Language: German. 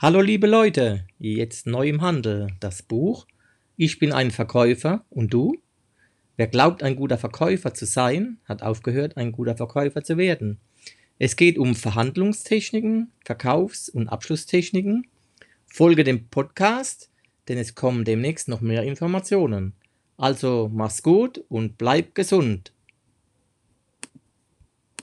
Hallo liebe Leute, jetzt neu im Handel das Buch Ich bin ein Verkäufer und du? Wer glaubt, ein guter Verkäufer zu sein, hat aufgehört, ein guter Verkäufer zu werden. Es geht um Verhandlungstechniken, Verkaufs- und Abschlusstechniken. Folge dem Podcast, denn es kommen demnächst noch mehr Informationen. Also mach's gut und bleib gesund.